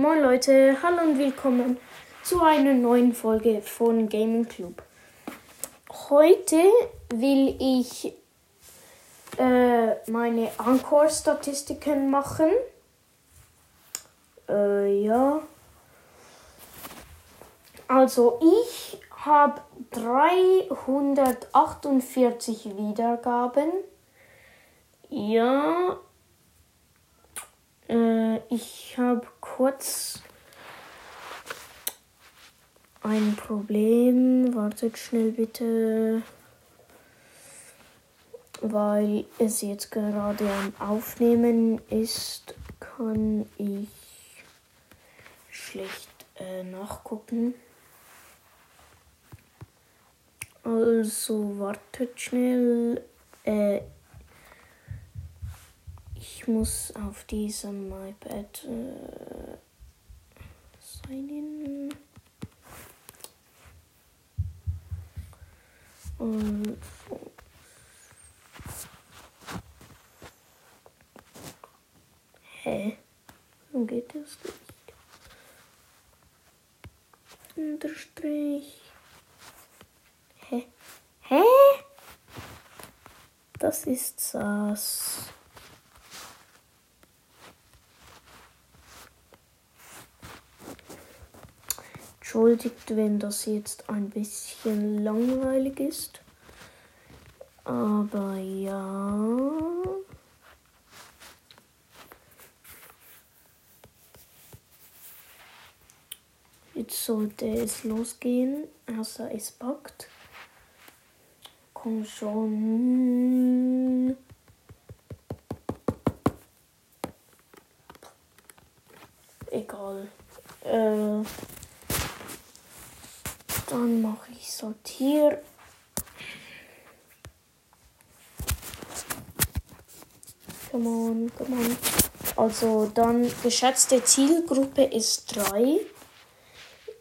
Moin Leute, hallo und willkommen zu einer neuen Folge von Gaming Club. Heute will ich äh, meine Anchor-Statistiken machen. Äh, ja. Also ich habe 348 Wiedergaben. Ja. Äh, ich habe kurz ein Problem. Wartet schnell bitte. Weil es jetzt gerade am Aufnehmen ist, kann ich schlecht äh, nachgucken. Also wartet schnell. Äh, ich muss auf diesem iPad äh, sign. Und Hä? Warum geht das nicht? Unterstrich. Hä? Hä? Das ist das. Entschuldigt, wenn das jetzt ein bisschen langweilig ist. Aber ja. Jetzt sollte es losgehen, außer es packt. Komm schon. Egal. Äh, dann mache ich Sortier. Come on, come on. Also dann geschätzte Zielgruppe ist 3.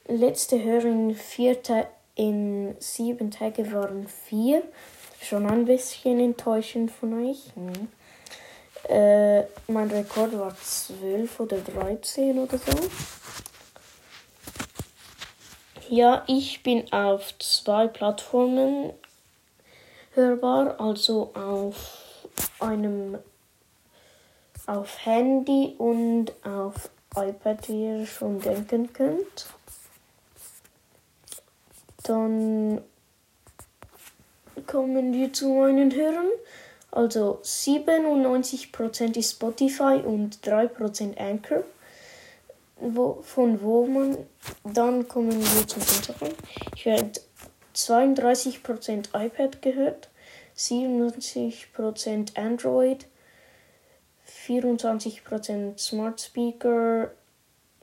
Letzte Hörerin vierte in sieben Tage waren 4. Schon ein bisschen enttäuschend von euch. Hm. Äh, mein Rekord war 12 oder 13 oder so. Ja, ich bin auf zwei Plattformen hörbar, also auf einem auf Handy und auf iPad, wie ihr schon denken könnt. Dann kommen wir zu meinen Hörern. Also 97% ist Spotify und 3% Anchor. Wo, von wo man. Dann kommen wir zum Hintergrund. Ich werde 32% iPad gehört, 97% Android, 24% Smart Speaker,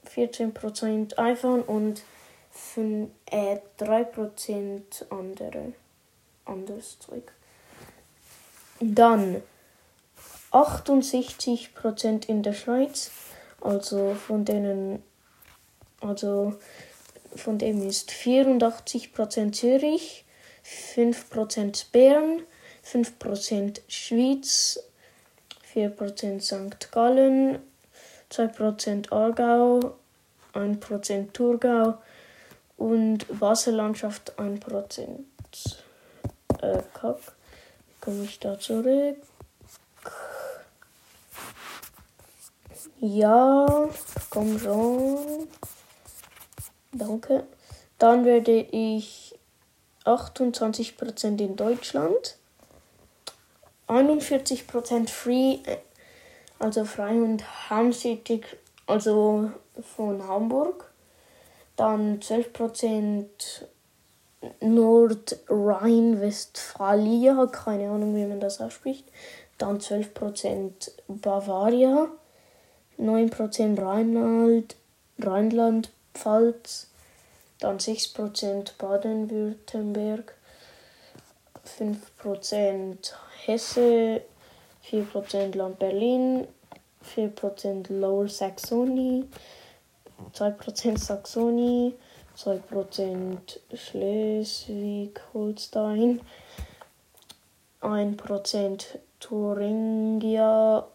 14% iPhone und 5, äh, 3% andere, anderes Zeug. Dann 68% in der Schweiz, also von denen, also von dem ist 84% Zürich, 5% Bern, 5% Schweiz, 4% St. Gallen, 2% Aargau, 1% Thurgau und Wasserlandschaft 1%. Äh, Kack. Komme ich da zurück? Ja, komm schon. Danke. Dann werde ich 28% in Deutschland, 41% free, also frei und Hamcity, also von Hamburg. Dann 12% Nordrhein-Westfalia, keine Ahnung, wie man das ausspricht. Dann 12% Bavaria, 9% Rheinland, Rheinland-Pfalz, dann 6% Baden-Württemberg, 5% Hesse, 4% Land Berlin, 4% Lower Saxony, 2% Saxony, 2% Schleswig-Holstein, 1% Thuringia,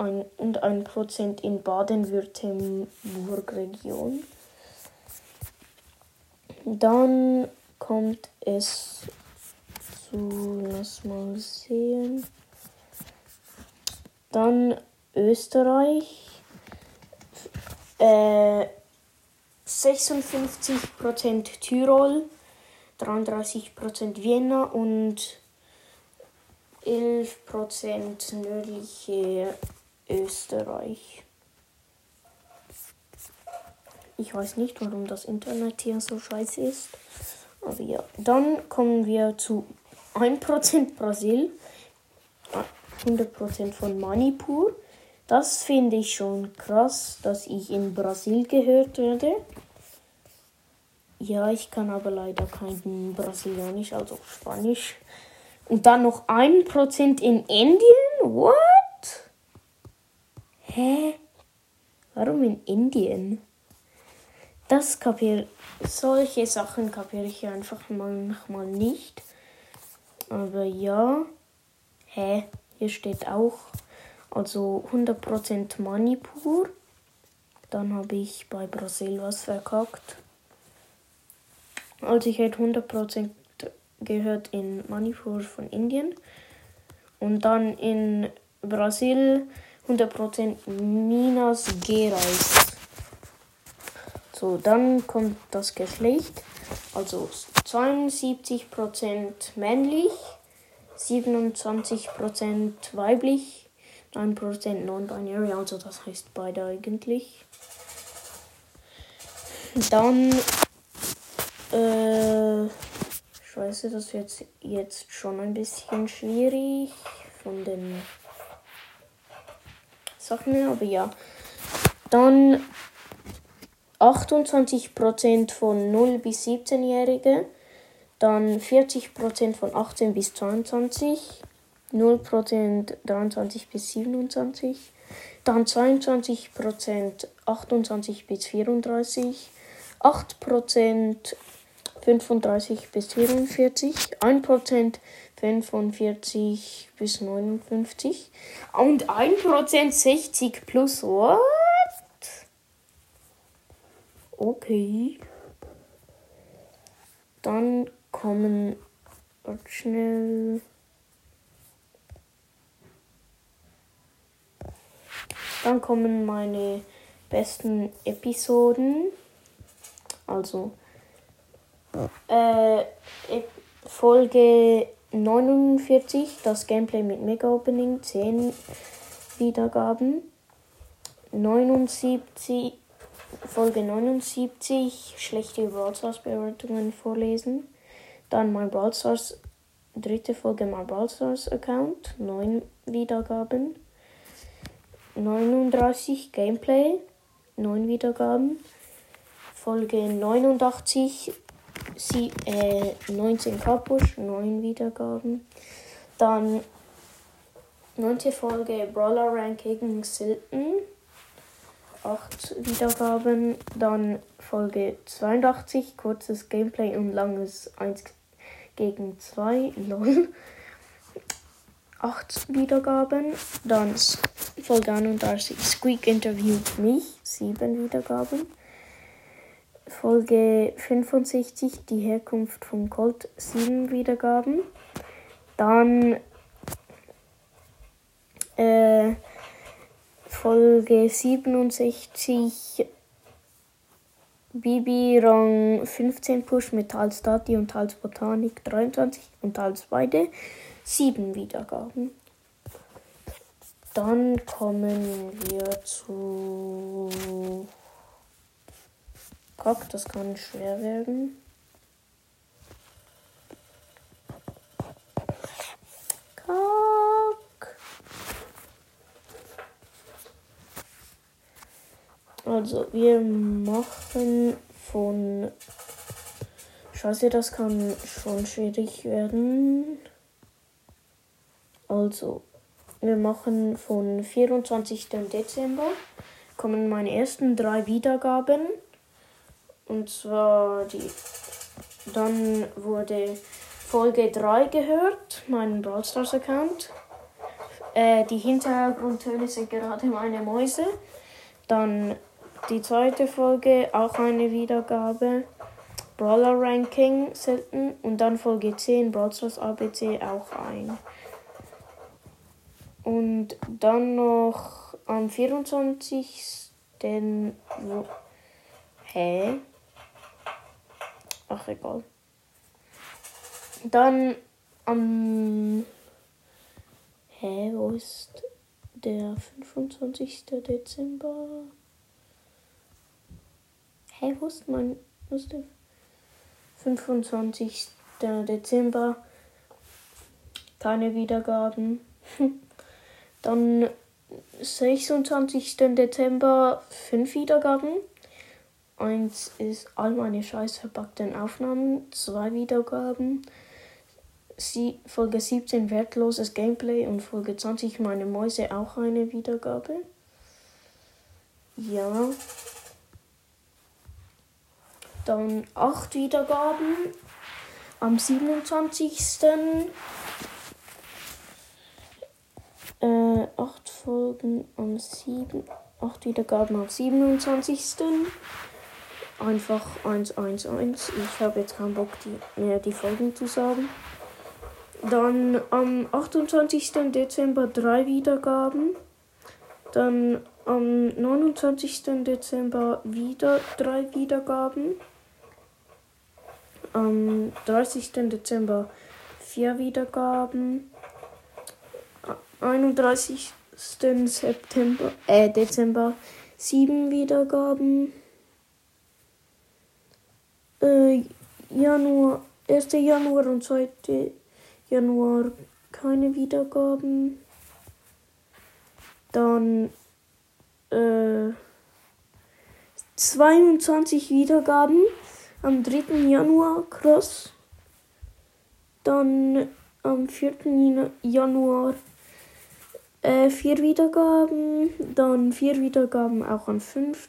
und 1% in Baden-Württemberg-Region. Dann kommt es zu, lass mal sehen. Dann Österreich. Äh, 56% Tirol, 33% Vienna und 11% nördliche Österreich. Ich weiß nicht, warum das Internet hier so scheiße ist. Aber ja, dann kommen wir zu 1% Brasil, 100% von Manipur. Das finde ich schon krass, dass ich in Brasil gehört werde. Ja, ich kann aber leider kein Brasilianisch, also Spanisch. Und dann noch 1% in Indien? What? Hä? Warum in Indien? Das kapiere solche Sachen kapiere ich einfach manchmal nicht. Aber ja. Hä? Hier steht auch also 100% Manipur. Dann habe ich bei Brasil was verkackt. Also ich hätte 100% gehört in Manipur von Indien. Und dann in Brasil 100% Minas Gerais. So, dann kommt das Geschlecht. Also 72% männlich, 27% weiblich, 9% non-binary, also das heißt beide eigentlich. Dann, äh, scheiße, das wird jetzt schon ein bisschen schwierig von den Sachen her, aber ja. Dann 28% von 0 bis 17-Jährige, dann 40% von 18 bis 22, 0% 23 bis 27, dann 22% 28 bis 34, 8% 35 bis 44, 1% 45 bis 59 und 1% 60 plus what? Okay. Dann kommen schnell Dann kommen meine besten Episoden. Also äh, Folge 49, das Gameplay mit Mega Opening, 10 Wiedergaben. 79, Folge 79, schlechte Brawl Stars Bewertungen vorlesen. Dann mein Brawl Stars, dritte Folge mein Brawl Stars Account, 9 Wiedergaben. 39 Gameplay, 9 Wiedergaben. Folge 89, sie, äh, 19 Kapusch, 9 Wiedergaben. Dann 9. Folge Brawler Ranking Silton, 8 Wiedergaben. Dann Folge 82, kurzes Gameplay und langes 1 gegen 2, lol. 8 Wiedergaben. Dann Folge 31 Squeak interviewt mich, 7 Wiedergaben. Folge 65 Die Herkunft von Colt, 7 Wiedergaben. Dann äh, Folge 67 Bibi Rang 15 Push mit Tals Stati und Tals Botanik 23 und Tals beide 7 Wiedergaben. Dann kommen wir zu. Gott, das kann schwer werden. Kack. Also, wir machen von. Scheiße, das kann schon schwierig werden. Also, wir machen von 24. Dezember kommen meine ersten drei Wiedergaben. Und zwar die. Dann wurde Folge 3 gehört, mein Brawl Stars Account. Äh, die Hintergrundtöne sind gerade meine Mäuse. Dann die zweite Folge, auch eine Wiedergabe. Brawler Ranking selten. Und dann Folge 10, Brawl Stars ABC auch ein. Und dann noch am 24. Wo, hä? Ach, egal. Dann am. Hä, wo ist der 25. Dezember? Hä, wo ist mein. Wo ist der 25. Dezember? Keine Wiedergaben. Dann 26. Dezember 5 Wiedergaben. Eins ist all meine scheiß verpackten Aufnahmen, zwei Wiedergaben. Sie, Folge 17 wertloses Gameplay und Folge 20 meine Mäuse auch eine Wiedergabe. Ja. Dann 8 Wiedergaben am 27. Äh, 8 Folgen am 7. 8 Wiedergaben am 27 einfach 111. Ich habe jetzt keinen Bock, die, mehr die Folgen zu sagen. Dann am 28. Dezember drei Wiedergaben. Dann am 29. Dezember wieder drei Wiedergaben. Am 30. Dezember vier Wiedergaben. 31. September, äh, Dezember sieben Wiedergaben äh, Januar, 1. Januar und 2. Januar keine Wiedergaben. Dann äh, 22 Wiedergaben am 3. Januar, krass. Dann am 4. Januar äh, vier Wiedergaben, dann vier Wiedergaben auch am 5.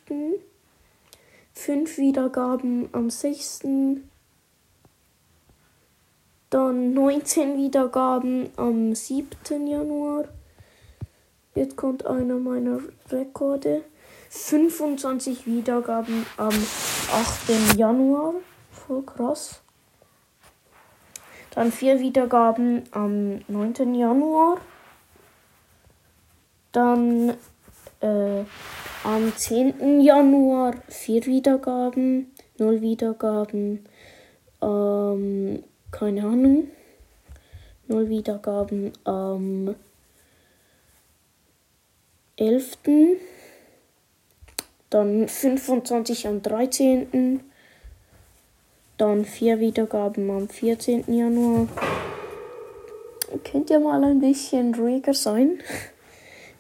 5 Wiedergaben am 6. Dann 19 Wiedergaben am 7. Januar. Jetzt kommt einer meiner Rekorde. 25 Wiedergaben am 8. Januar. Voll krass. Dann 4 Wiedergaben am 9. Januar. Dann äh, am 10. Januar 4 Wiedergaben, 0 Wiedergaben, ähm, keine Ahnung, 0 Wiedergaben am 11. Dann 25 am 13. Dann 4 Wiedergaben am 14. Januar. Könnt ihr mal ein bisschen ruhiger sein?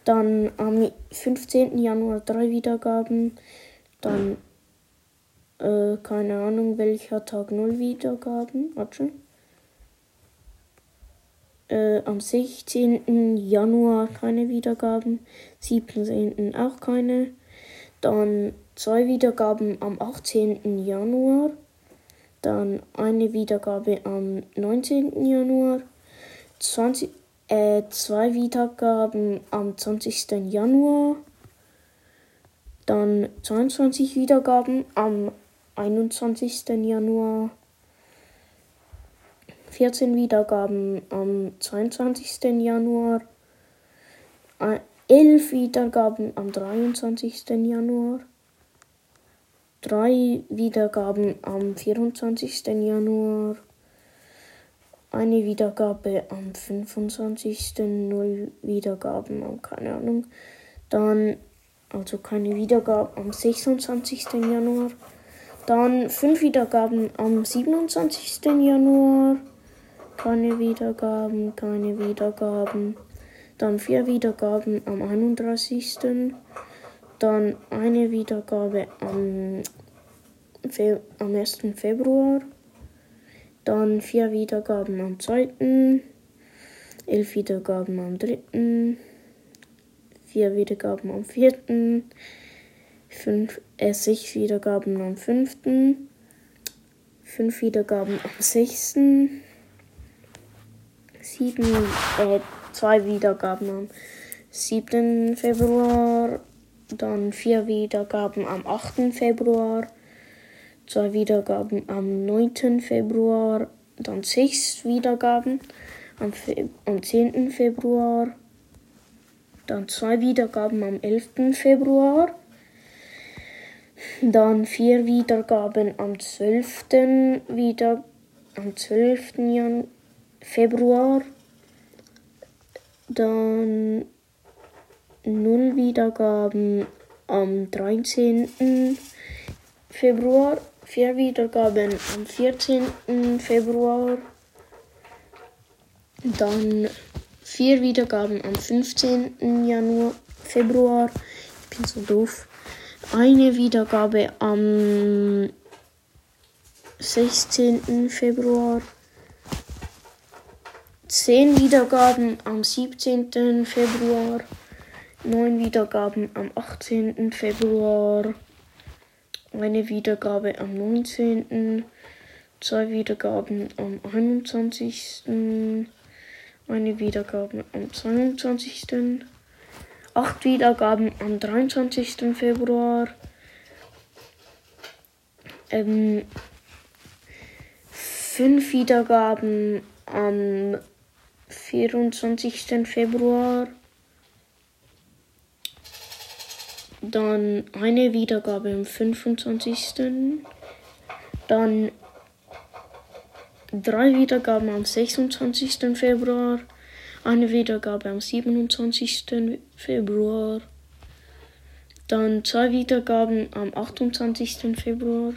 Dann am 15. Januar drei Wiedergaben. Dann, äh, keine Ahnung welcher Tag, null Wiedergaben. Warte. Äh, am 16. Januar keine Wiedergaben. 17. auch keine. Dann zwei Wiedergaben am 18. Januar. Dann eine Wiedergabe am 19. Januar. 20, äh, zwei Wiedergaben am 20. Januar. Dann 22 Wiedergaben am 21. Januar. 14 Wiedergaben am 22. Januar. 11 Wiedergaben am 23. Januar. 3 Wiedergaben am 24. Januar eine Wiedergabe am 25. Null Wiedergaben, keine Ahnung. Dann, also keine Wiedergabe am 26. Januar. Dann fünf Wiedergaben am 27. Januar. Keine Wiedergaben, keine Wiedergaben. Dann vier Wiedergaben am 31. Dann eine Wiedergabe am, Fe am 1. Februar. Dann vier Wiedergaben am 2., elf Wiedergaben am 3., vier Wiedergaben am 4., fünf, äh, sechs Wiedergaben am 5., fünf Wiedergaben am 6., sieben, äh, zwei Wiedergaben am 7. Februar, dann vier Wiedergaben am 8. Februar, zwei Wiedergaben am 9. Februar, dann sechs Wiedergaben am, Fe am 10. Februar, dann zwei Wiedergaben am 11. Februar, dann vier Wiedergaben am 12. Wieder am 12. Jan Februar, dann null Wiedergaben am 13. Februar, vier Wiedergaben am 14. Februar, dann vier Wiedergaben am 15. Januar, Februar, ich bin so doof, eine Wiedergabe am 16. Februar, 10 Wiedergaben am 17. Februar, 9 Wiedergaben am 18. Februar, eine Wiedergabe am 19. Zwei Wiedergaben am 21. Eine Wiedergabe am 22. Acht Wiedergaben am 23. Februar. Ähm, fünf Wiedergaben am 24. Februar. Dann eine Wiedergabe am 25. Dann drei Wiedergaben am 26. Februar. Eine Wiedergabe am 27. Februar. Dann zwei Wiedergaben am 28. Februar.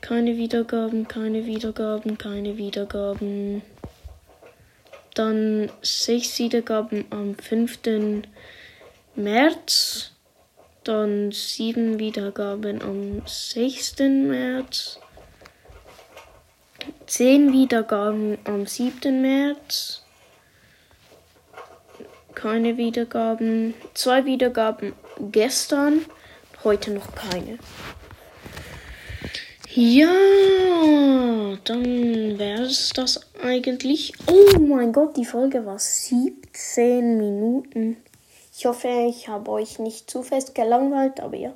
Keine Wiedergaben, keine Wiedergaben, keine Wiedergaben. Dann sechs Wiedergaben am 5. März. Dann sieben Wiedergaben am 6. März. Zehn Wiedergaben am 7. März. Keine Wiedergaben. Zwei Wiedergaben gestern. Heute noch keine. Ja, dann wäre es das eigentlich. Oh mein Gott, die Folge war 17 Minuten. Ich hoffe, ich habe euch nicht zu fest gelangweilt, aber ja.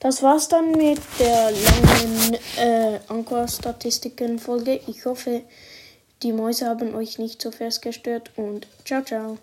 Das war's dann mit der langen äh, Anchor-Statistiken-Folge. Ich hoffe, die Mäuse haben euch nicht zu fest gestört und ciao, ciao.